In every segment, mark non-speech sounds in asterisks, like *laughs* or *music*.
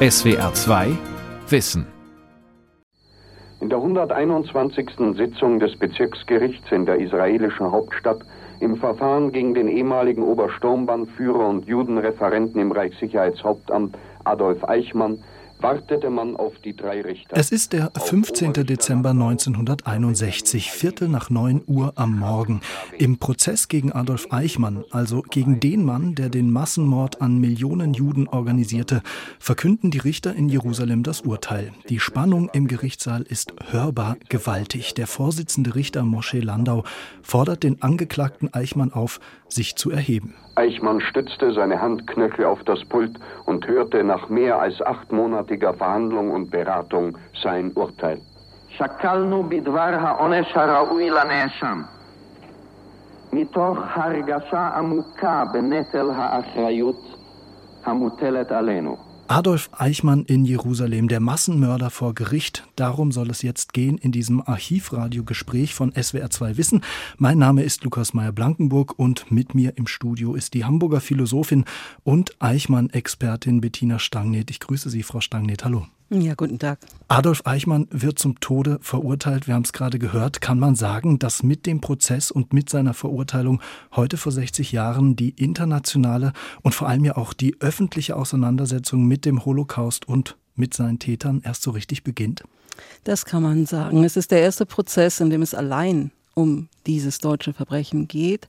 SWR 2 Wissen. In der 121. Sitzung des Bezirksgerichts in der israelischen Hauptstadt im Verfahren gegen den ehemaligen Obersturmbannführer und Judenreferenten im Reichssicherheitshauptamt Adolf Eichmann wartete man auf die drei Richter. Es ist der 15. Dezember 1961, Viertel nach 9 Uhr am Morgen. Im Prozess gegen Adolf Eichmann, also gegen den Mann, der den Massenmord an Millionen Juden organisierte, verkünden die Richter in Jerusalem das Urteil. Die Spannung im Gerichtssaal ist hörbar gewaltig. Der Vorsitzende Richter Moshe Landau fordert den Angeklagten Eichmann auf, sich zu erheben. Eichmann stützte seine Handknöchel auf das Pult und hörte nach mehr als achtmonatiger Verhandlung und Beratung sein Urteil. שקלנו בדבר העונש הראוי לנאשם, מתוך הרגשה עמוקה בנטל האחריות המוטלת עלינו. Adolf Eichmann in Jerusalem, der Massenmörder vor Gericht. Darum soll es jetzt gehen in diesem Archivradiogespräch von SWR2 Wissen. Mein Name ist Lukas Meyer-Blankenburg und mit mir im Studio ist die Hamburger Philosophin und Eichmann-Expertin Bettina Stangnet. Ich grüße Sie, Frau Stangnet. Hallo. Ja, guten Tag. Adolf Eichmann wird zum Tode verurteilt. Wir haben es gerade gehört. Kann man sagen, dass mit dem Prozess und mit seiner Verurteilung heute vor 60 Jahren die internationale und vor allem ja auch die öffentliche Auseinandersetzung mit dem Holocaust und mit seinen Tätern erst so richtig beginnt? Das kann man sagen. Es ist der erste Prozess, in dem es allein um dieses deutsche Verbrechen geht.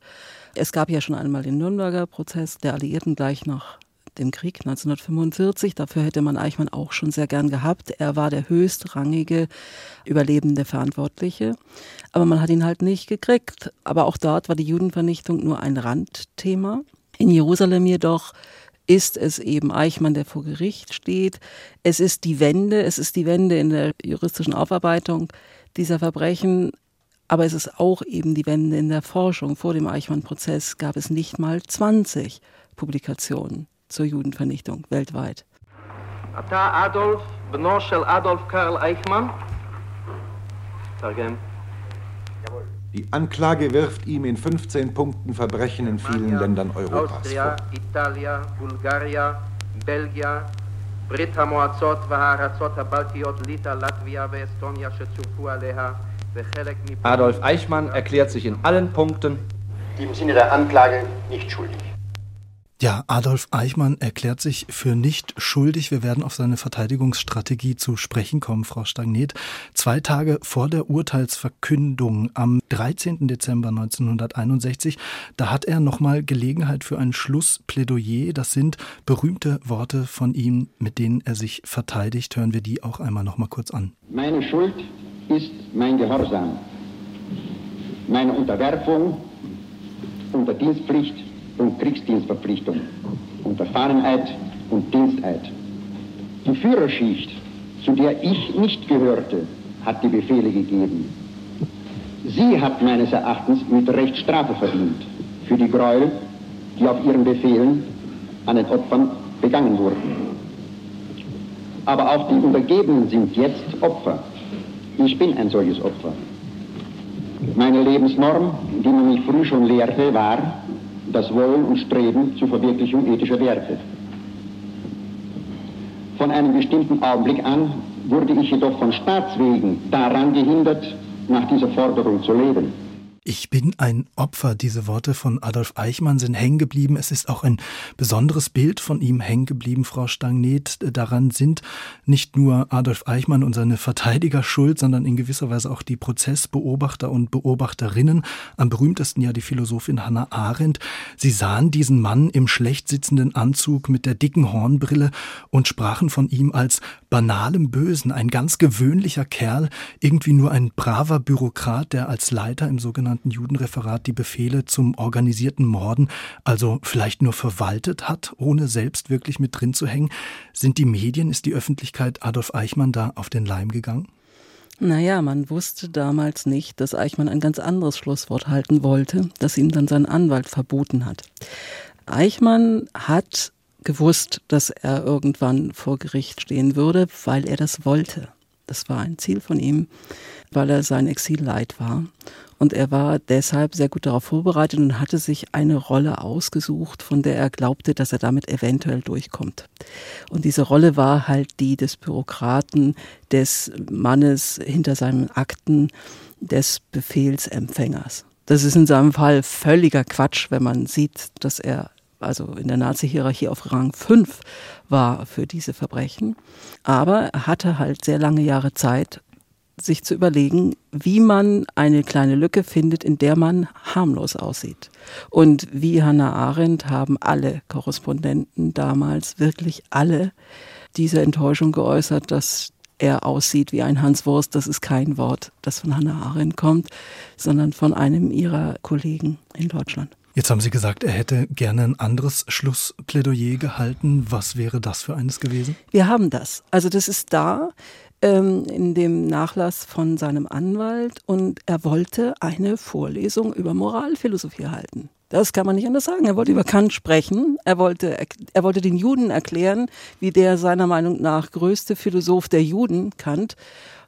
Es gab ja schon einmal den Nürnberger Prozess der Alliierten gleich nach dem Krieg 1945. Dafür hätte man Eichmann auch schon sehr gern gehabt. Er war der höchstrangige überlebende Verantwortliche. Aber man hat ihn halt nicht gekriegt. Aber auch dort war die Judenvernichtung nur ein Randthema. In Jerusalem jedoch ist es eben Eichmann, der vor Gericht steht. Es ist die Wende, es ist die Wende in der juristischen Aufarbeitung dieser Verbrechen. Aber es ist auch eben die Wende in der Forschung. Vor dem Eichmann-Prozess gab es nicht mal 20 Publikationen zur Judenvernichtung weltweit. Adolf, בנו של Adolf Karl Eichmann. Die Anklage wirft ihm in 15 Punkten Verbrechen in vielen Ländern Europas Austria, Italia, Bulgaria, Belgia, ברית המועצות והארצות הבלטיות, ליטא, לטביה ואסטוניה שצורפו עליה וחלק Adolf Eichmann erklärt sich in allen Punkten im Sinne der Anklage nicht schuldig. Ja, Adolf Eichmann erklärt sich für nicht schuldig. Wir werden auf seine Verteidigungsstrategie zu sprechen kommen, Frau Stagnet. Zwei Tage vor der Urteilsverkündung am 13. Dezember 1961, da hat er nochmal Gelegenheit für ein Schlussplädoyer. Das sind berühmte Worte von ihm, mit denen er sich verteidigt. Hören wir die auch einmal nochmal kurz an. Meine Schuld ist mein Gehorsam, meine Unterwerfung unter Dienstpflicht und Kriegsdienstverpflichtung, Unterfahrenheit und Diensteid. Die Führerschicht, zu der ich nicht gehörte, hat die Befehle gegeben. Sie hat meines Erachtens mit Recht Strafe verdient für die Gräuel, die auf ihren Befehlen an den Opfern begangen wurden. Aber auch die Untergebenen sind jetzt Opfer. Ich bin ein solches Opfer. Meine Lebensnorm, die man mich früh schon lehrte, war, das Wollen und Streben zur Verwirklichung ethischer Werte. Von einem bestimmten Augenblick an wurde ich jedoch von Staatswegen daran gehindert, nach dieser Forderung zu leben. Ich bin ein Opfer. Diese Worte von Adolf Eichmann sind hängen geblieben. Es ist auch ein besonderes Bild von ihm hängen geblieben, Frau Stagnet. Daran sind nicht nur Adolf Eichmann und seine Verteidiger schuld, sondern in gewisser Weise auch die Prozessbeobachter und Beobachterinnen. Am berühmtesten ja die Philosophin Hannah Arendt. Sie sahen diesen Mann im schlecht sitzenden Anzug mit der dicken Hornbrille und sprachen von ihm als banalem Bösen, ein ganz gewöhnlicher Kerl, irgendwie nur ein braver Bürokrat, der als Leiter im sogenannten sogenannten Judenreferat die Befehle zum organisierten Morden also vielleicht nur verwaltet hat, ohne selbst wirklich mit drin zu hängen? Sind die Medien, ist die Öffentlichkeit Adolf Eichmann da auf den Leim gegangen? Naja, man wusste damals nicht, dass Eichmann ein ganz anderes Schlusswort halten wollte, das ihm dann sein Anwalt verboten hat. Eichmann hat gewusst, dass er irgendwann vor Gericht stehen würde, weil er das wollte. Das war ein Ziel von ihm, weil er sein Exil leid war. Und er war deshalb sehr gut darauf vorbereitet und hatte sich eine Rolle ausgesucht, von der er glaubte, dass er damit eventuell durchkommt. Und diese Rolle war halt die des Bürokraten, des Mannes hinter seinen Akten, des Befehlsempfängers. Das ist in seinem Fall völliger Quatsch, wenn man sieht, dass er also in der Nazi-Hierarchie auf Rang 5 war für diese Verbrechen. Aber er hatte halt sehr lange Jahre Zeit, sich zu überlegen, wie man eine kleine Lücke findet, in der man harmlos aussieht. Und wie Hannah Arendt haben alle Korrespondenten damals, wirklich alle, diese Enttäuschung geäußert, dass er aussieht wie ein Hans Wurst. Das ist kein Wort, das von Hannah Arendt kommt, sondern von einem ihrer Kollegen in Deutschland. Jetzt haben Sie gesagt, er hätte gerne ein anderes Schlussplädoyer gehalten. Was wäre das für eines gewesen? Wir haben das. Also das ist da ähm, in dem Nachlass von seinem Anwalt und er wollte eine Vorlesung über Moralphilosophie halten. Das kann man nicht anders sagen. Er wollte über Kant sprechen. Er wollte, er wollte den Juden erklären, wie der seiner Meinung nach größte Philosoph der Juden, Kant,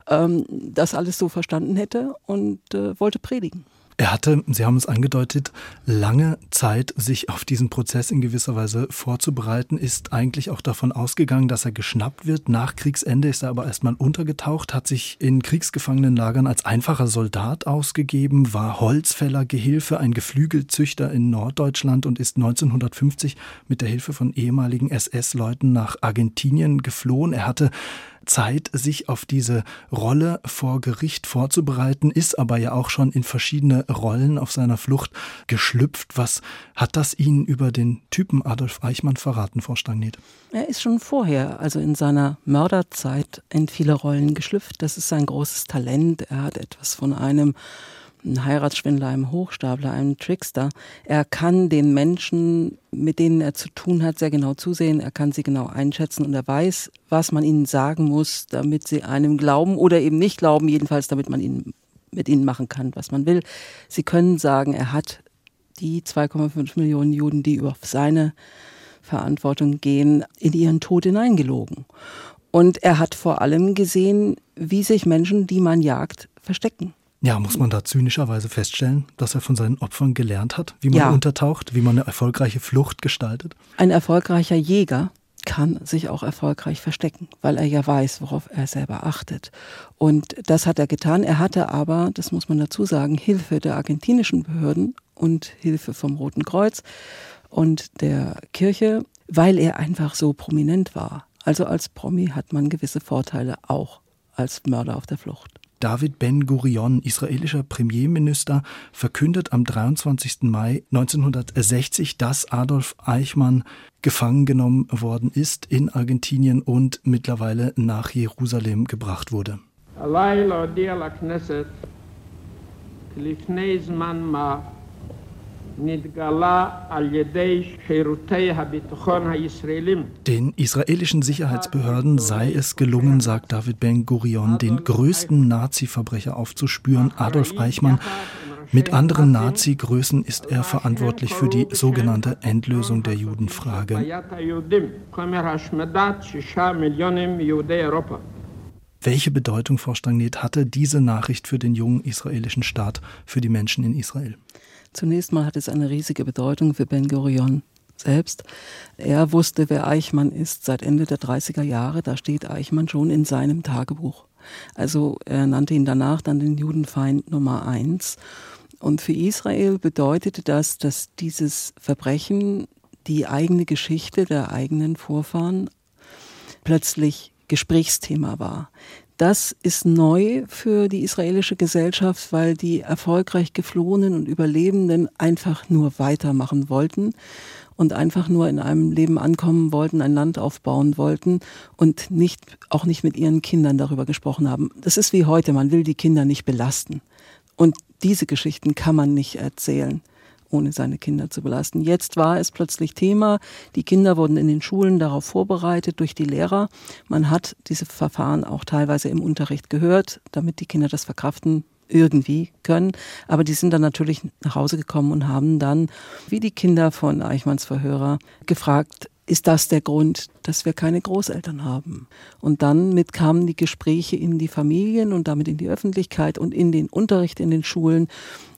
ähm, das alles so verstanden hätte und äh, wollte predigen. Er hatte, Sie haben es angedeutet, lange Zeit, sich auf diesen Prozess in gewisser Weise vorzubereiten, ist eigentlich auch davon ausgegangen, dass er geschnappt wird. Nach Kriegsende ist er aber erstmal untergetaucht, hat sich in Kriegsgefangenenlagern als einfacher Soldat ausgegeben, war Holzfäller, Gehilfe, ein Geflügelzüchter in Norddeutschland und ist 1950 mit der Hilfe von ehemaligen SS-Leuten nach Argentinien geflohen. Er hatte Zeit, sich auf diese Rolle vor Gericht vorzubereiten, ist aber ja auch schon in verschiedene Rollen auf seiner Flucht geschlüpft. Was hat das Ihnen über den Typen Adolf Eichmann verraten, Frau Stagnet? Er ist schon vorher, also in seiner Mörderzeit, in viele Rollen geschlüpft. Das ist sein großes Talent. Er hat etwas von einem ein Heiratsschwindler, einem Hochstapler, einem Trickster. Er kann den Menschen, mit denen er zu tun hat, sehr genau zusehen. Er kann sie genau einschätzen und er weiß, was man ihnen sagen muss, damit sie einem glauben oder eben nicht glauben, jedenfalls damit man ihnen, mit ihnen machen kann, was man will. Sie können sagen, er hat die 2,5 Millionen Juden, die auf seine Verantwortung gehen, in ihren Tod hineingelogen. Und er hat vor allem gesehen, wie sich Menschen, die man jagt, verstecken. Ja, muss man da zynischerweise feststellen, dass er von seinen Opfern gelernt hat, wie man ja. untertaucht, wie man eine erfolgreiche Flucht gestaltet? Ein erfolgreicher Jäger kann sich auch erfolgreich verstecken, weil er ja weiß, worauf er selber achtet. Und das hat er getan. Er hatte aber, das muss man dazu sagen, Hilfe der argentinischen Behörden und Hilfe vom Roten Kreuz und der Kirche, weil er einfach so prominent war. Also als Promi hat man gewisse Vorteile auch als Mörder auf der Flucht. David Ben-Gurion, israelischer Premierminister, verkündet am 23. Mai 1960, dass Adolf Eichmann gefangen genommen worden ist in Argentinien und mittlerweile nach Jerusalem gebracht wurde. Den israelischen Sicherheitsbehörden sei es gelungen, sagt David Ben-Gurion, den größten Nazi-Verbrecher aufzuspüren, Adolf Eichmann. Mit anderen Nazi-Größen ist er verantwortlich für die sogenannte Endlösung der Judenfrage. Welche Bedeutung, Frau Stagnet, hatte diese Nachricht für den jungen israelischen Staat, für die Menschen in Israel? Zunächst mal hat es eine riesige Bedeutung für Ben Gurion selbst. Er wusste, wer Eichmann ist seit Ende der 30er Jahre. Da steht Eichmann schon in seinem Tagebuch. Also er nannte ihn danach dann den Judenfeind Nummer eins. Und für Israel bedeutete das, dass dieses Verbrechen die eigene Geschichte der eigenen Vorfahren plötzlich Gesprächsthema war. Das ist neu für die israelische Gesellschaft, weil die erfolgreich geflohenen und Überlebenden einfach nur weitermachen wollten und einfach nur in einem Leben ankommen wollten, ein Land aufbauen wollten und nicht, auch nicht mit ihren Kindern darüber gesprochen haben. Das ist wie heute, man will die Kinder nicht belasten. Und diese Geschichten kann man nicht erzählen ohne seine Kinder zu belasten. Jetzt war es plötzlich Thema. Die Kinder wurden in den Schulen darauf vorbereitet durch die Lehrer. Man hat diese Verfahren auch teilweise im Unterricht gehört, damit die Kinder das verkraften irgendwie können. Aber die sind dann natürlich nach Hause gekommen und haben dann, wie die Kinder von Eichmanns Verhörer, gefragt, ist das der Grund, dass wir keine Großeltern haben. Und dann mit kamen die Gespräche in die Familien und damit in die Öffentlichkeit und in den Unterricht in den Schulen.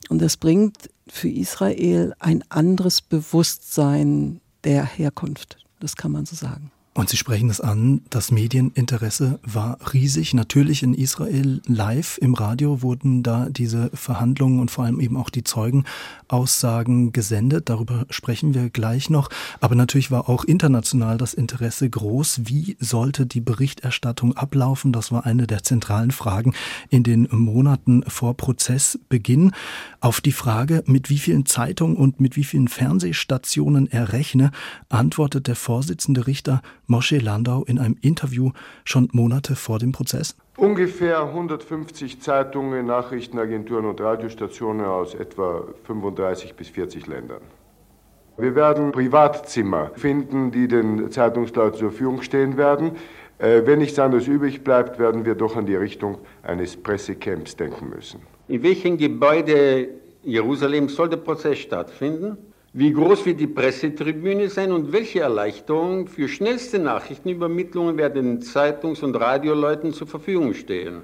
Und das bringt für Israel ein anderes Bewusstsein der Herkunft. Das kann man so sagen. Und Sie sprechen es an, das Medieninteresse war riesig. Natürlich in Israel live im Radio wurden da diese Verhandlungen und vor allem eben auch die Zeugenaussagen gesendet. Darüber sprechen wir gleich noch. Aber natürlich war auch international das Interesse groß. Wie sollte die Berichterstattung ablaufen? Das war eine der zentralen Fragen in den Monaten vor Prozessbeginn. Auf die Frage, mit wie vielen Zeitungen und mit wie vielen Fernsehstationen er rechne, antwortet der Vorsitzende Richter Moshe Landau in einem Interview schon Monate vor dem Prozess? Ungefähr 150 Zeitungen, Nachrichtenagenturen und Radiostationen aus etwa 35 bis 40 Ländern. Wir werden Privatzimmer finden, die den Zeitungsleuten zur Verfügung stehen werden. Äh, wenn nichts anderes übrig bleibt, werden wir doch an die Richtung eines Pressecamps denken müssen. In welchem Gebäude Jerusalems soll der Prozess stattfinden? Wie groß wird die Pressetribüne sein und welche Erleichterungen für schnellste Nachrichtenübermittlungen werden den Zeitungs- und Radioleuten zur Verfügung stehen?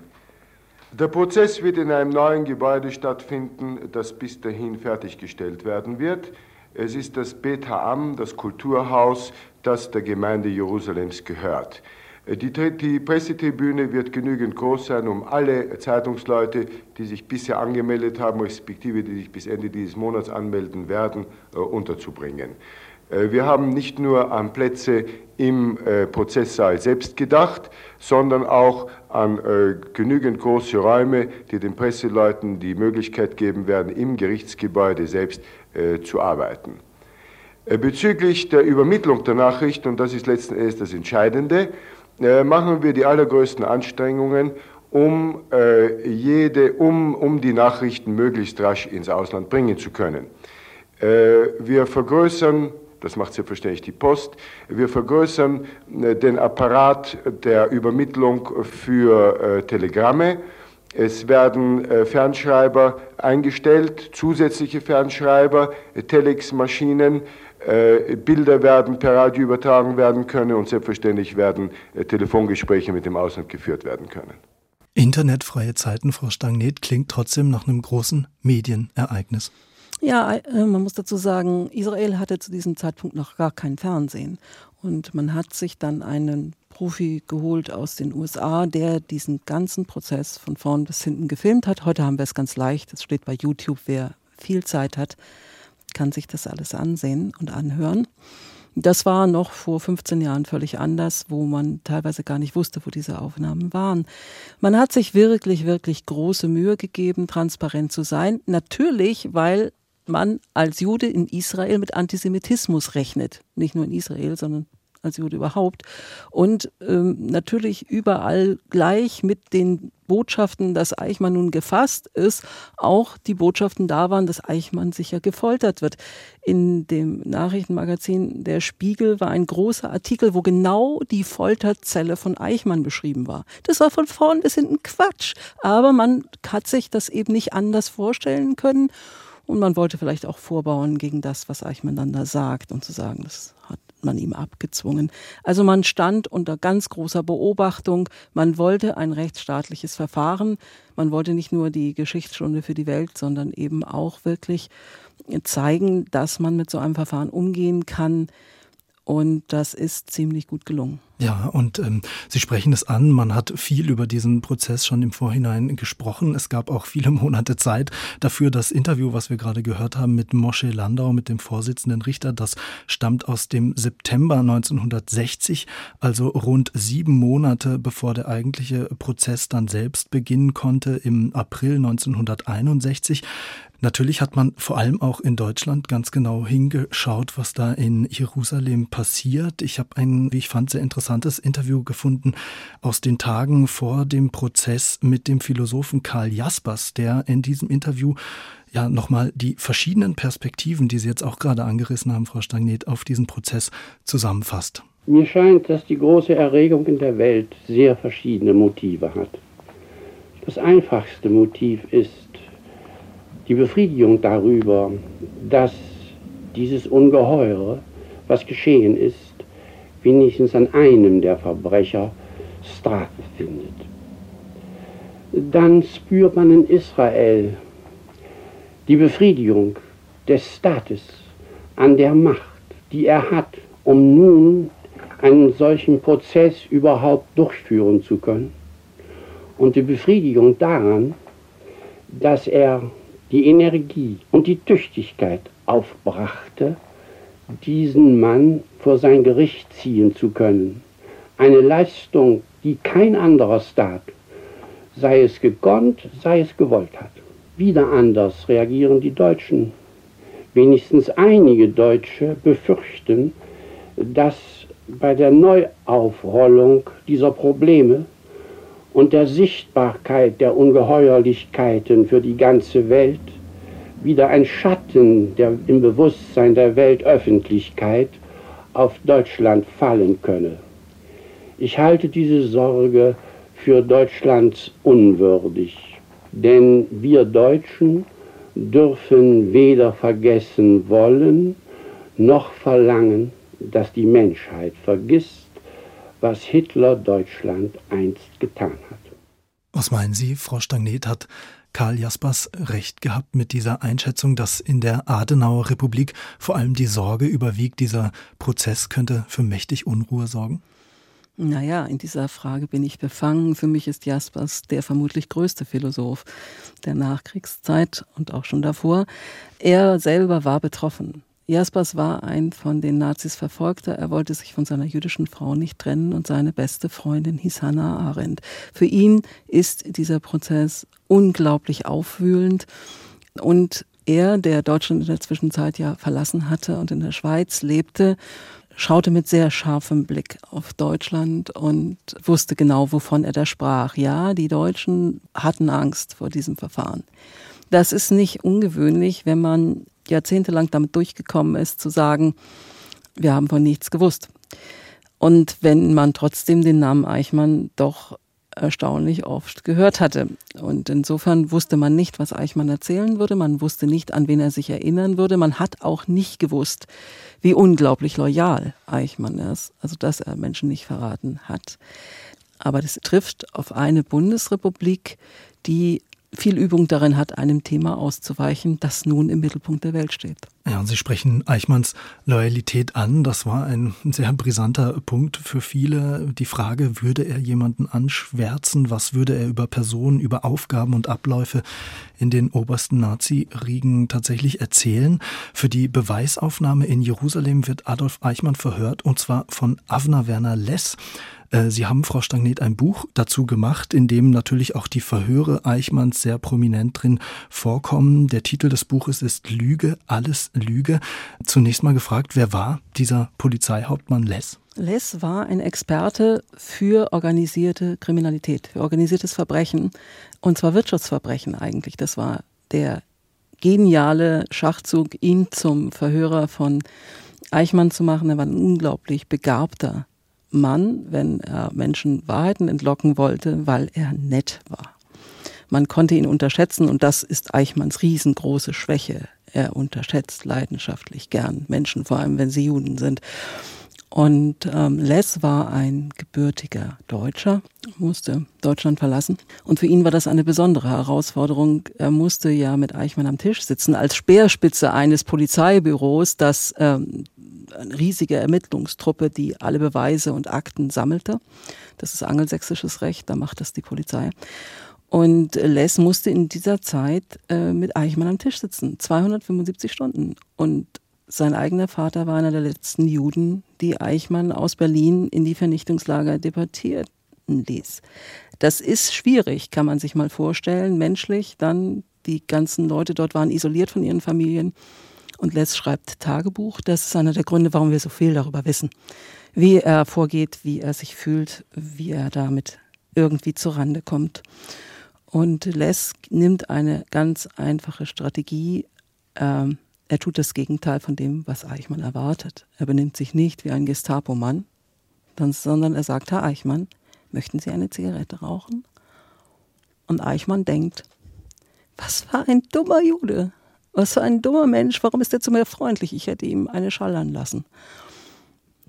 Der Prozess wird in einem neuen Gebäude stattfinden, das bis dahin fertiggestellt werden wird. Es ist das Bet Ha'am, das Kulturhaus, das der Gemeinde Jerusalems gehört. Äh, die, die, Pressetribüne wird genügend groß sein, um alle Zeitungsleute, die sich bisher angemeldet haben, respektive die sich bis Ende dieses Monats anmelden werden, äh, unterzubringen. Äh, wir haben nicht nur an Plätze im Prozesssaal selbst gedacht, sondern auch an genügend große Räume, die den Presseleuten die Möglichkeit geben werden, im Gerichtsgebäude selbst zu arbeiten. Bezüglich der Übermittlung der Nachrichten, und das ist letzten Endes das Entscheidende, äh, machen wir die allergrößten Anstrengungen, um, äh, jede, um, um die Nachrichten möglichst rasch ins Ausland bringen zu können. Äh, wir vergrößern, das macht selbstverständlich die Post, wir vergrößern äh, den Apparat der Übermittlung für äh, Telegramme. Es werden Fernschreiber eingestellt, zusätzliche Fernschreiber, Telexmaschinen, äh, Bilder werden per Radio übertragen werden können und selbstverständlich werden äh, Telefongespräche mit dem Ausland geführt werden können. Internetfreie Zeiten, Frau Stagnet, klingt trotzdem nach einem großen Medienereignis. Ja, äh, man muss dazu sagen, Israel hatte zu diesem Zeitpunkt noch gar kein Fernsehen. Und man hat sich dann einen Profi geholt aus den USA, der diesen ganzen Prozess von vorn bis hinten gefilmt hat. Heute haben wir es ganz leicht. Es steht bei YouTube, wer viel Zeit hat, kann sich das alles ansehen und anhören. Das war noch vor 15 Jahren völlig anders, wo man teilweise gar nicht wusste, wo diese Aufnahmen waren. Man hat sich wirklich, wirklich große Mühe gegeben, transparent zu sein. Natürlich, weil man als Jude in Israel mit Antisemitismus rechnet. Nicht nur in Israel, sondern als Jude überhaupt. Und ähm, natürlich überall gleich mit den Botschaften, dass Eichmann nun gefasst ist, auch die Botschaften da waren, dass Eichmann sicher gefoltert wird. In dem Nachrichtenmagazin Der Spiegel war ein großer Artikel, wo genau die Folterzelle von Eichmann beschrieben war. Das war von vorn bis hinten Quatsch. Aber man hat sich das eben nicht anders vorstellen können. Und man wollte vielleicht auch vorbauen gegen das, was Eichmann dann da sagt und zu sagen, das man ihm abgezwungen. Also man stand unter ganz großer Beobachtung. Man wollte ein rechtsstaatliches Verfahren. Man wollte nicht nur die Geschichtsstunde für die Welt, sondern eben auch wirklich zeigen, dass man mit so einem Verfahren umgehen kann. Und das ist ziemlich gut gelungen. Ja, und ähm, Sie sprechen es an, man hat viel über diesen Prozess schon im Vorhinein gesprochen. Es gab auch viele *laughs* Monate Zeit dafür. Das Interview, was wir gerade gehört haben mit Moshe Landau, mit dem Vorsitzenden Richter, das stammt aus dem September 1960, also rund sieben Monate bevor der eigentliche Prozess dann selbst beginnen konnte, im April 1961. Natürlich hat man vor allem auch in Deutschland ganz genau hingeschaut, was da in Jerusalem passiert. Ich habe ein, wie ich fand, sehr interessantes Interview gefunden aus den Tagen vor dem Prozess mit dem Philosophen Karl Jaspers, der in diesem Interview ja nochmal die verschiedenen Perspektiven, die Sie jetzt auch gerade angerissen haben, Frau Stagnet, auf diesen Prozess zusammenfasst. Mir scheint, dass die große Erregung in der Welt sehr verschiedene Motive hat. Das einfachste Motiv ist die Befriedigung darüber, dass dieses Ungeheure, was geschehen ist, wenigstens an einem der Verbrecher Strafe findet. Dann spürt man in Israel die Befriedigung des Staates an der Macht, die er hat, um nun einen solchen Prozess überhaupt durchführen zu können. Und die Befriedigung daran, dass er die Energie und die Tüchtigkeit aufbrachte, diesen Mann vor sein Gericht ziehen zu können. Eine Leistung, die kein anderer Staat, sei es gekonnt, sei es gewollt hat. Wieder anders reagieren die Deutschen. Wenigstens einige Deutsche befürchten, dass bei der Neuaufrollung dieser Probleme und der Sichtbarkeit der Ungeheuerlichkeiten für die ganze Welt wieder ein Schatten der, im Bewusstsein der Weltöffentlichkeit auf Deutschland fallen könne. Ich halte diese Sorge für Deutschlands unwürdig, denn wir Deutschen dürfen weder vergessen wollen noch verlangen, dass die Menschheit vergisst, was Hitler Deutschland einst getan hat. Was meinen Sie, Frau Stagnet, hat Karl Jaspers recht gehabt mit dieser Einschätzung, dass in der Adenauer Republik vor allem die Sorge überwiegt, dieser Prozess könnte für mächtig Unruhe sorgen? Naja, in dieser Frage bin ich befangen. Für mich ist Jaspers der vermutlich größte Philosoph der Nachkriegszeit und auch schon davor. Er selber war betroffen. Jaspers war ein von den Nazis Verfolgter. Er wollte sich von seiner jüdischen Frau nicht trennen und seine beste Freundin hieß Hannah Arendt. Für ihn ist dieser Prozess unglaublich aufwühlend und er, der Deutschland in der Zwischenzeit ja verlassen hatte und in der Schweiz lebte, schaute mit sehr scharfem Blick auf Deutschland und wusste genau, wovon er da sprach. Ja, die Deutschen hatten Angst vor diesem Verfahren. Das ist nicht ungewöhnlich, wenn man jahrzehntelang damit durchgekommen ist, zu sagen, wir haben von nichts gewusst. Und wenn man trotzdem den Namen Eichmann doch erstaunlich oft gehört hatte. Und insofern wusste man nicht, was Eichmann erzählen würde. Man wusste nicht, an wen er sich erinnern würde. Man hat auch nicht gewusst, wie unglaublich loyal Eichmann ist. Also, dass er Menschen nicht verraten hat. Aber das trifft auf eine Bundesrepublik, die viel Übung darin hat, einem Thema auszuweichen, das nun im Mittelpunkt der Welt steht. Ja, und Sie sprechen Eichmanns Loyalität an. Das war ein sehr brisanter Punkt für viele. Die Frage, würde er jemanden anschwärzen? Was würde er über Personen, über Aufgaben und Abläufe in den obersten Nazi-Riegen tatsächlich erzählen? Für die Beweisaufnahme in Jerusalem wird Adolf Eichmann verhört, und zwar von Avner Werner Less. Äh, Sie haben, Frau Stagnet, ein Buch dazu gemacht, in dem natürlich auch die Verhöre Eichmanns sehr prominent drin vorkommen. Der Titel des Buches ist Lüge, alles Lüge. Zunächst mal gefragt, wer war dieser Polizeihauptmann Less? Less war ein Experte für organisierte Kriminalität, für organisiertes Verbrechen, und zwar Wirtschaftsverbrechen eigentlich. Das war der geniale Schachzug, ihn zum Verhörer von Eichmann zu machen. Er war ein unglaublich begabter Mann, wenn er Menschen Wahrheiten entlocken wollte, weil er nett war. Man konnte ihn unterschätzen und das ist Eichmanns riesengroße Schwäche. Er unterschätzt leidenschaftlich gern Menschen, vor allem wenn sie Juden sind. Und ähm, Les war ein gebürtiger Deutscher, musste Deutschland verlassen. Und für ihn war das eine besondere Herausforderung. Er musste ja mit Eichmann am Tisch sitzen als Speerspitze eines Polizeibüros, das ähm, eine riesige Ermittlungstruppe, die alle Beweise und Akten sammelte. Das ist angelsächsisches Recht, da macht das die Polizei. Und Les musste in dieser Zeit äh, mit Eichmann am Tisch sitzen, 275 Stunden. Und sein eigener Vater war einer der letzten Juden, die Eichmann aus Berlin in die Vernichtungslager deportieren ließ. Das ist schwierig, kann man sich mal vorstellen, menschlich. Dann die ganzen Leute dort waren isoliert von ihren Familien. Und Les schreibt Tagebuch. Das ist einer der Gründe, warum wir so viel darüber wissen. Wie er vorgeht, wie er sich fühlt, wie er damit irgendwie zurande kommt. Und Les nimmt eine ganz einfache Strategie. Ähm, er tut das Gegenteil von dem, was Eichmann erwartet. Er benimmt sich nicht wie ein Gestapo-Mann, sondern er sagt, Herr Eichmann, möchten Sie eine Zigarette rauchen? Und Eichmann denkt, was für ein dummer Jude. Was für ein dummer Mensch, warum ist er zu mir freundlich? Ich hätte ihm eine schallern lassen.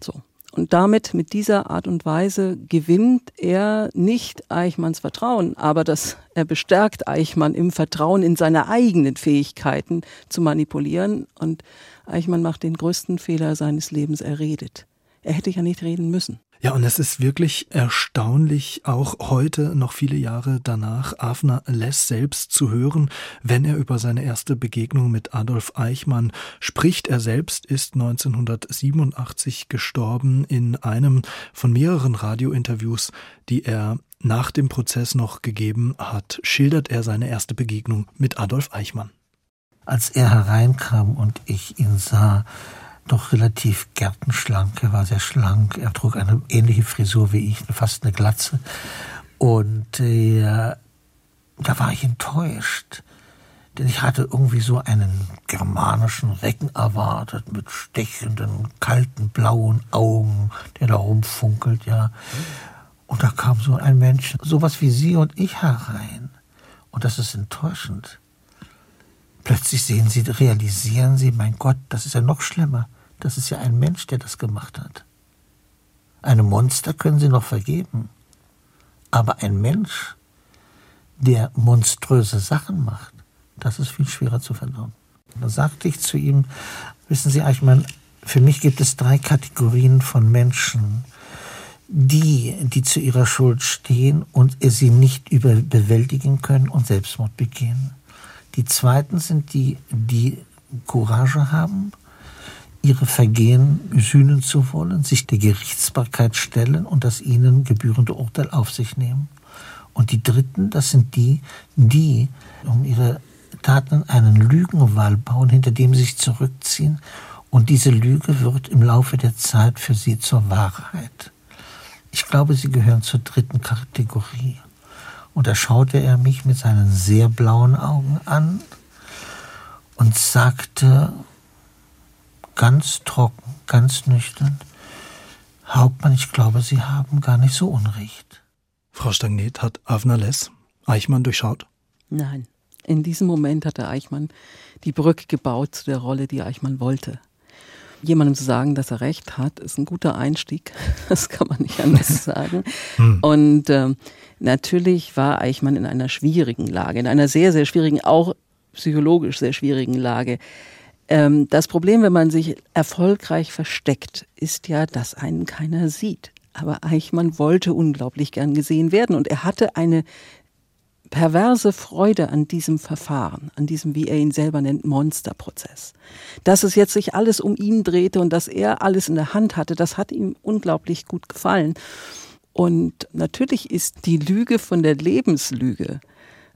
So. Und damit, mit dieser Art und Weise, gewinnt er nicht Eichmanns Vertrauen, aber das, er bestärkt Eichmann im Vertrauen in seine eigenen Fähigkeiten zu manipulieren. Und Eichmann macht den größten Fehler seines Lebens, er redet. Er hätte ja nicht reden müssen. Ja, und es ist wirklich erstaunlich, auch heute, noch viele Jahre danach, Avner Less selbst zu hören, wenn er über seine erste Begegnung mit Adolf Eichmann spricht. Er selbst ist 1987 gestorben in einem von mehreren Radiointerviews, die er nach dem Prozess noch gegeben hat, schildert er seine erste Begegnung mit Adolf Eichmann. Als er hereinkam und ich ihn sah, doch relativ gärtenschlank. Er war sehr schlank. Er trug eine ähnliche Frisur wie ich, fast eine Glatze. Und äh, da war ich enttäuscht. Denn ich hatte irgendwie so einen germanischen Recken erwartet, mit stechenden, kalten, blauen Augen, der da rumfunkelt, ja. Und da kam so ein Mensch, sowas wie Sie und ich herein. Und das ist enttäuschend. Plötzlich sehen Sie, realisieren Sie, mein Gott, das ist ja noch schlimmer. Das ist ja ein Mensch, der das gemacht hat. Einem Monster können Sie noch vergeben. Aber ein Mensch, der monströse Sachen macht, das ist viel schwerer zu verdauen. Da sagte ich zu ihm, wissen Sie, Eichmann, für mich gibt es drei Kategorien von Menschen. Die, die zu ihrer Schuld stehen und sie nicht überbewältigen können und Selbstmord begehen. Die zweiten sind die, die Courage haben, ihre Vergehen sühnen zu wollen, sich der Gerichtsbarkeit stellen und das ihnen gebührende Urteil auf sich nehmen. Und die Dritten, das sind die, die um ihre Taten einen Lügenwall bauen, hinter dem sie sich zurückziehen. Und diese Lüge wird im Laufe der Zeit für sie zur Wahrheit. Ich glaube, sie gehören zur dritten Kategorie. Und da schaute er mich mit seinen sehr blauen Augen an und sagte ganz trocken, ganz nüchtern, Hauptmann, ich glaube, Sie haben gar nicht so Unrecht. Frau Stagnet, hat Avner Less Eichmann durchschaut? Nein. In diesem Moment hat der Eichmann die Brücke gebaut zu der Rolle, die Eichmann wollte. Jemandem zu sagen, dass er recht hat, ist ein guter Einstieg. *laughs* Das kann man nicht anders *laughs* sagen. Hm. Und ähm, Natürlich war Eichmann in einer schwierigen Lage, in einer sehr, sehr schwierigen, auch psychologisch sehr schwierigen Lage. Ähm, das Problem, wenn man sich erfolgreich versteckt, ist ja, dass einen keiner sieht. Aber Eichmann wollte unglaublich gern gesehen werden und er hatte eine perverse Freude an diesem Verfahren, an diesem, wie er ihn selber nennt, Monsterprozess. Dass es jetzt sich alles um ihn drehte und dass er alles in der Hand hatte, das hat ihm unglaublich gut gefallen. Und natürlich ist die Lüge von der Lebenslüge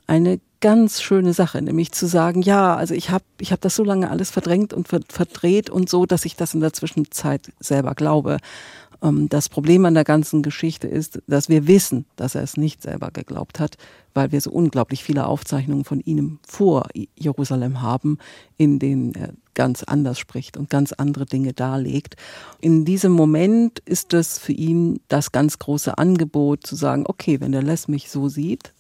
eine ganz schöne Sache, nämlich zu sagen, ja, also ich habe ich hab das so lange alles verdrängt und verdreht und so, dass ich das in der Zwischenzeit selber glaube. Ähm, das Problem an der ganzen Geschichte ist, dass wir wissen, dass er es nicht selber geglaubt hat, weil wir so unglaublich viele Aufzeichnungen von ihm vor Jerusalem haben, in denen er ganz anders spricht und ganz andere Dinge darlegt. In diesem Moment ist es für ihn das ganz große Angebot zu sagen, okay, wenn der Les mich so sieht,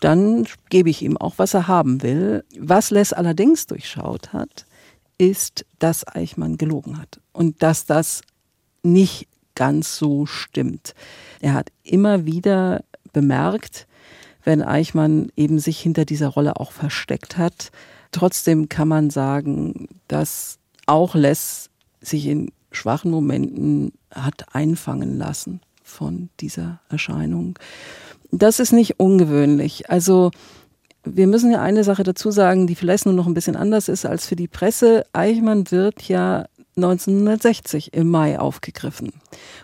dann gebe ich ihm auch, was er haben will. Was Les allerdings durchschaut hat, ist, dass Eichmann gelogen hat und dass das nicht ganz so stimmt. Er hat immer wieder bemerkt, wenn Eichmann eben sich hinter dieser Rolle auch versteckt hat. Trotzdem kann man sagen, dass auch Les sich in schwachen Momenten hat einfangen lassen von dieser Erscheinung. Das ist nicht ungewöhnlich. Also wir müssen ja eine Sache dazu sagen, die vielleicht nur noch ein bisschen anders ist als für die Presse. Eichmann wird ja 1960 im Mai aufgegriffen.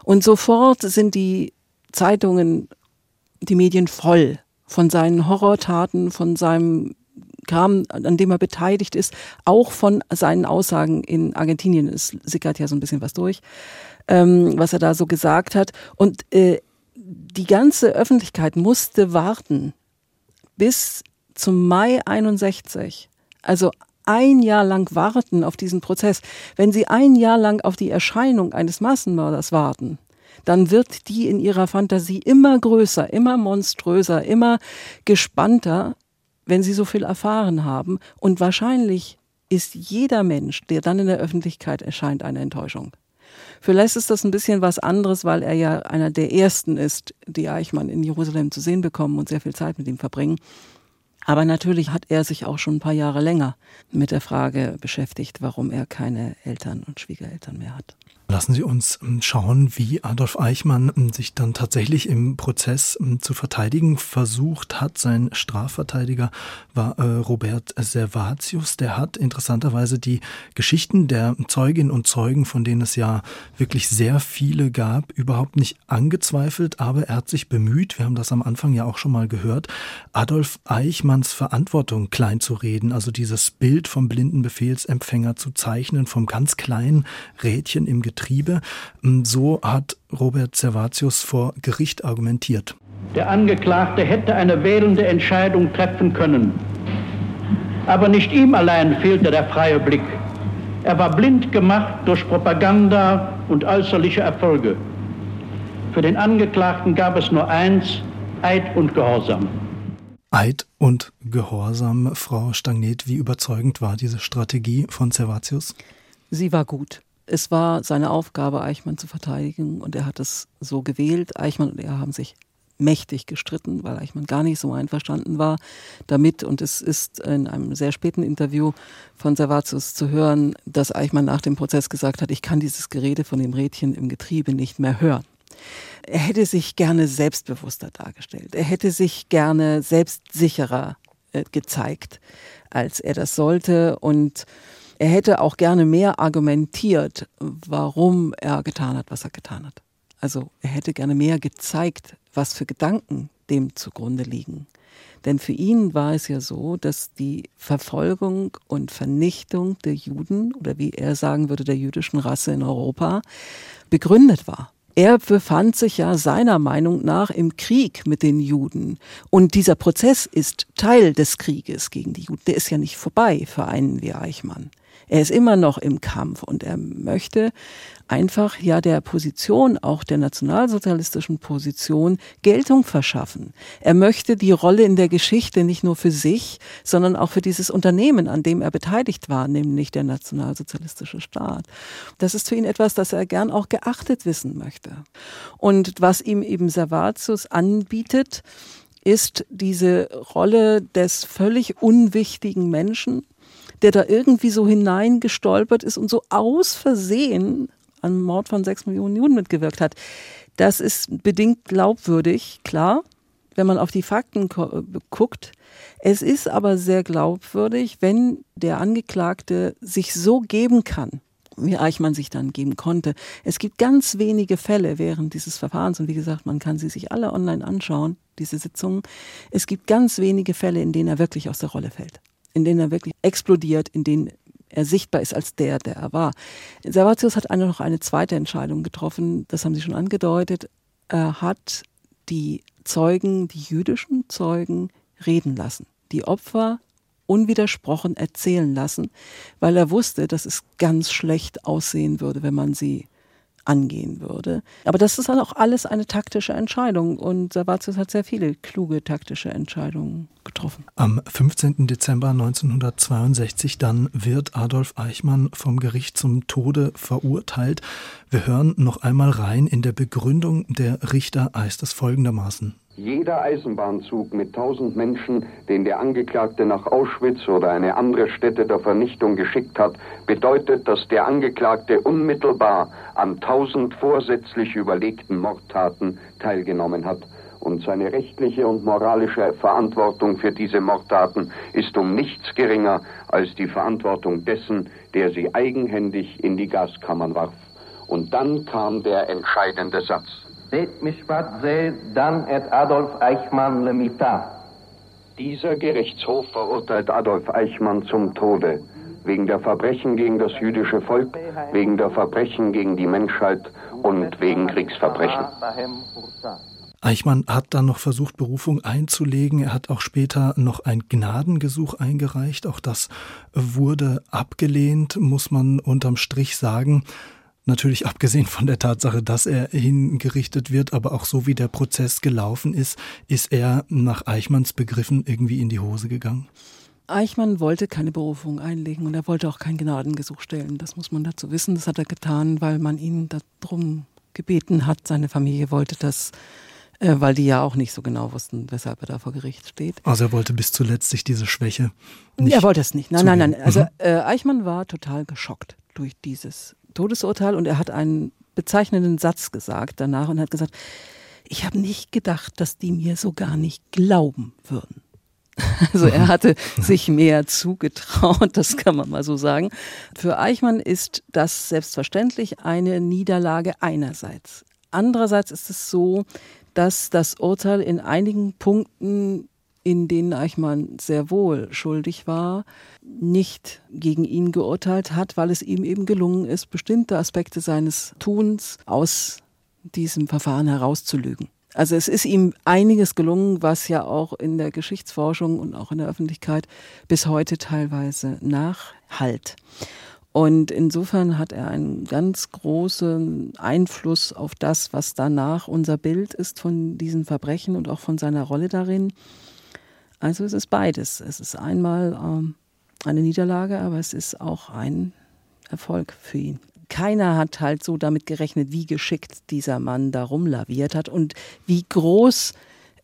Und sofort sind die Zeitungen, die Medien voll von seinen Horrortaten, von seinem Kram, an dem er beteiligt ist, auch von seinen Aussagen in Argentinien. Es sickert ja so ein bisschen was durch, ähm, was er da so gesagt hat. Und äh, die ganze Öffentlichkeit musste warten bis zum Mai 61. Also ein Jahr lang warten auf diesen Prozess, wenn Sie ein Jahr lang auf die Erscheinung eines Massenmörders warten, dann wird die in ihrer Fantasie immer größer, immer monströser, immer gespannter, wenn Sie so viel erfahren haben. Und wahrscheinlich ist jeder Mensch, der dann in der Öffentlichkeit erscheint, eine Enttäuschung. Für Les ist das ein bisschen was anderes, weil er ja einer der ersten ist, die Eichmann in Jerusalem zu sehen bekommen und sehr viel Zeit mit ihm verbringen. Aber natürlich hat er sich auch schon ein paar Jahre länger mit der Frage beschäftigt, warum er keine Eltern und Schwiegereltern mehr hat. Lassen Sie uns ähm, schauen, wie Adolf Eichmann ähm, sich dann tatsächlich im Prozess ähm, zu verteidigen versucht hat. Sein Strafverteidiger war äh, Robert Servatius. Der hat interessanterweise die Geschichten der Zeuginnen und Zeugen, von denen es ja wirklich sehr viele gab, überhaupt nicht angezweifelt, aber er hat sich bemüht, wir haben das am Anfang ja auch schon mal gehört, Adolf Eichmanns Verantwortung klein zu reden, also dieses Bild vom blinden Befehlsempfänger zu zeichnen, vom ganz kleinen Rädchen im Getriebe Betriebe. Ähm, so hat Robert Servatius vor Gericht argumentiert. Der Angeklagte hätte eine wählende Entscheidung treffen können. Aber nicht ihm allein fehlte der freie Blick. Er war blind gemacht durch Propaganda und äußerliche Erfolge. Für den Angeklagten gab es nur eins, Eid und Gehorsam. Eid und Gehorsam, Frau Stagnet, wie überzeugend war diese Strategie von Servatius? Sie war gut es war seine Aufgabe, Eichmann zu verteidigen und er hat es so gewählt. Eichmann und er haben sich mächtig gestritten, weil Eichmann gar nicht so einverstanden war damit. Und es ist in einem sehr späten Interview von Servatius zu hören, dass Eichmann nach dem Prozess gesagt hat, ich kann dieses Gerede von dem Rädchen im Getriebe nicht mehr hören. Er hätte sich gerne selbstbewusster dargestellt. Er hätte sich gerne selbstsicherer äh, gezeigt, als er das sollte. Und er hätte auch gerne mehr argumentiert, warum er getan hat, was er getan hat. Also er hätte gerne mehr gezeigt, was für Gedanken dem zugrunde liegen. Denn für ihn war es ja so, dass die Verfolgung und Vernichtung der Juden oder wie er sagen würde, der jüdischen Rasse in Europa begründet war. Er befand sich ja seiner Meinung nach im Krieg mit den Juden. Und dieser Prozess ist Teil des Krieges gegen die Juden. Der ist ja nicht vorbei für einen wie Eichmann. Er ist immer noch im Kampf und er möchte einfach ja der Position, auch der nationalsozialistischen Position, Geltung verschaffen. Er möchte die Rolle in der Geschichte nicht nur für sich, sondern auch für dieses Unternehmen, an dem er beteiligt war, nämlich der nationalsozialistische Staat. Das ist für ihn etwas, das er gern auch geachtet wissen möchte. Und was ihm eben Servatius anbietet, ist diese Rolle des völlig unwichtigen Menschen, der da irgendwie so hineingestolpert ist und so aus Versehen an Mord von sechs Millionen Juden mitgewirkt hat. Das ist bedingt glaubwürdig, klar, wenn man auf die Fakten guckt. Es ist aber sehr glaubwürdig, wenn der Angeklagte sich so geben kann, wie Eichmann sich dann geben konnte. Es gibt ganz wenige Fälle während dieses Verfahrens und wie gesagt, man kann sie sich alle online anschauen, diese Sitzungen. Es gibt ganz wenige Fälle, in denen er wirklich aus der Rolle fällt in denen er wirklich explodiert, in denen er sichtbar ist als der, der er war. Servatius hat eine, noch eine zweite Entscheidung getroffen, das haben Sie schon angedeutet. Er hat die Zeugen, die jüdischen Zeugen, reden lassen. Die Opfer unwidersprochen erzählen lassen, weil er wusste, dass es ganz schlecht aussehen würde, wenn man sie angehen würde. Aber das ist dann auch alles eine taktische Entscheidung und Servatius hat sehr viele kluge taktische Entscheidungen getroffen. Am 15. Dezember 1962 dann wird Adolf Eichmann vom Gericht zum Tode verurteilt. Wir hören noch einmal rein in der Begründung der Richter heißt es folgendermaßen. Jeder Eisenbahnzug mit tausend Menschen, den der Angeklagte nach Auschwitz oder eine andere Stätte der Vernichtung geschickt hat, bedeutet, dass der Angeklagte unmittelbar an tausend vorsätzlich überlegten Mordtaten teilgenommen hat. Und seine rechtliche und moralische Verantwortung für diese Mordtaten ist um nichts geringer als die Verantwortung dessen, der sie eigenhändig in die Gaskammern warf. Und dann kam der entscheidende Satz. Beit Mishpat Se Dan et Adolf Eichmann Lemita. Dieser Gerichtshof verurteilt Adolf Eichmann zum Tode wegen der Verbrechen gegen das jüdische Volk, wegen der Verbrechen gegen die Menschheit und wegen Kriegsverbrechen. Eichmann hat dann noch versucht, Berufung einzulegen. Er hat auch später noch ein Gnadengesuch eingereicht. Auch das wurde abgelehnt, muss man unterm Strich sagen. Natürlich abgesehen von der Tatsache, dass er hingerichtet wird, aber auch so wie der Prozess gelaufen ist, ist er nach Eichmanns Begriffen irgendwie in die Hose gegangen. Eichmann wollte keine Berufung einlegen und er wollte auch kein Gnadengesuch stellen. Das muss man dazu wissen. Das hat er getan, weil man ihn darum gebeten hat. Seine Familie wollte das, äh, weil die ja auch nicht so genau wussten, weshalb er da vor Gericht steht. Also er wollte bis zuletzt sich diese Schwäche nicht Er wollte es nicht. Nein, zugeben. nein, nein. Also mhm. äh, Eichmann war total geschockt durch dieses Todesurteil und er hat einen bezeichnenden Satz gesagt danach und hat gesagt, ich habe nicht gedacht, dass die mir so gar nicht glauben würden. *laughs* Also er hatte *laughs* sich mehr zugetraut, das kann man mal so sagen. Für Eichmann ist das selbstverständlich eine Niederlage einerseits. Andererseits ist es so, dass das Urteil in einigen Punkten, in denen Eichmann sehr wohl schuldig war, nicht gegen ihn geurteilt hat, weil es ihm eben gelungen ist, bestimmte Aspekte seines Tuns aus diesem Verfahren herauszulügen. Also es ist ihm einiges gelungen, was ja auch in der Geschichtsforschung und auch in der Öffentlichkeit bis heute teilweise nachhalt. Und insofern hat er einen ganz großen Einfluss auf das, was danach unser Bild ist von diesen Verbrechen und auch von seiner Rolle darin. Also es ist beides. Es ist einmal ähm, eine Niederlage, aber es ist auch ein Erfolg für ihn keiner hat halt so damit gerechnet, wie geschickt dieser Mann da rumlaviert hat und wie groß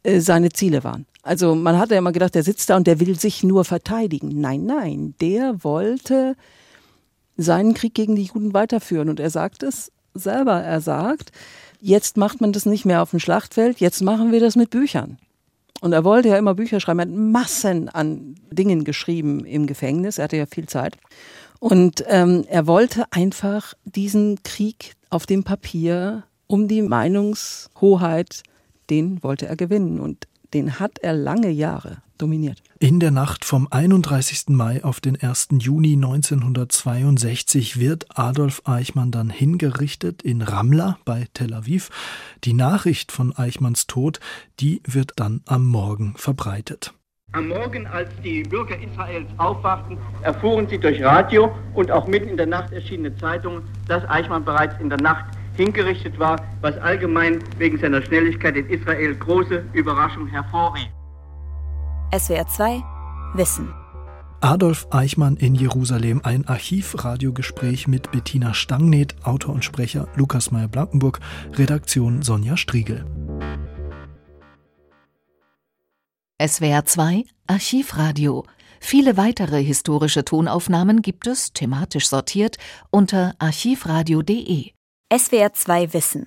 äh, seine Ziele waren. Also man hat ja immer gedacht, der sitzt da und der will sich nur verteidigen. Nein, nein, der wollte seinen Krieg gegen die Juden weiterführen und er sagt es selber. Er sagt, jetzt macht man das nicht mehr auf dem Schlachtfeld, jetzt machen wir das mit Büchern. Und er wollte ja immer Bücher schreiben, er hat Massen an Dingen geschrieben im Gefängnis, er hatte ja viel Zeit. Und ähm, er wollte einfach diesen Krieg auf dem Papier um die Meinungshoheit, den wollte er gewinnen. Und den hat er lange Jahre dominiert. In der Nacht vom 31. Mai auf den 1. Juni 1962 wird Adolf Eichmann dann hingerichtet in Ramla bei Tel Aviv. Die Nachricht von Eichmanns Tod, die wird dann am Morgen verbreitet. Am Morgen, als die Bürger Israels aufwachten, erfuhren sie durch Radio und auch mitten in der Nacht erschienene Zeitungen, dass Eichmann bereits in der Nacht hingerichtet war, was allgemein wegen seiner Schnelligkeit in Israel große Überraschung hervorrief. SWR 2 Wissen Adolf Eichmann in Jerusalem, ein Archivradiogespräch mit Bettina Stangneth, Autor und Sprecher Lukas Meyer-Blankenburg, Redaktion Sonja Striegel. SWR 2 Archivradio. Viele weitere historische Tonaufnahmen gibt es, thematisch sortiert, unter archivradio.de. SWR 2 Wissen.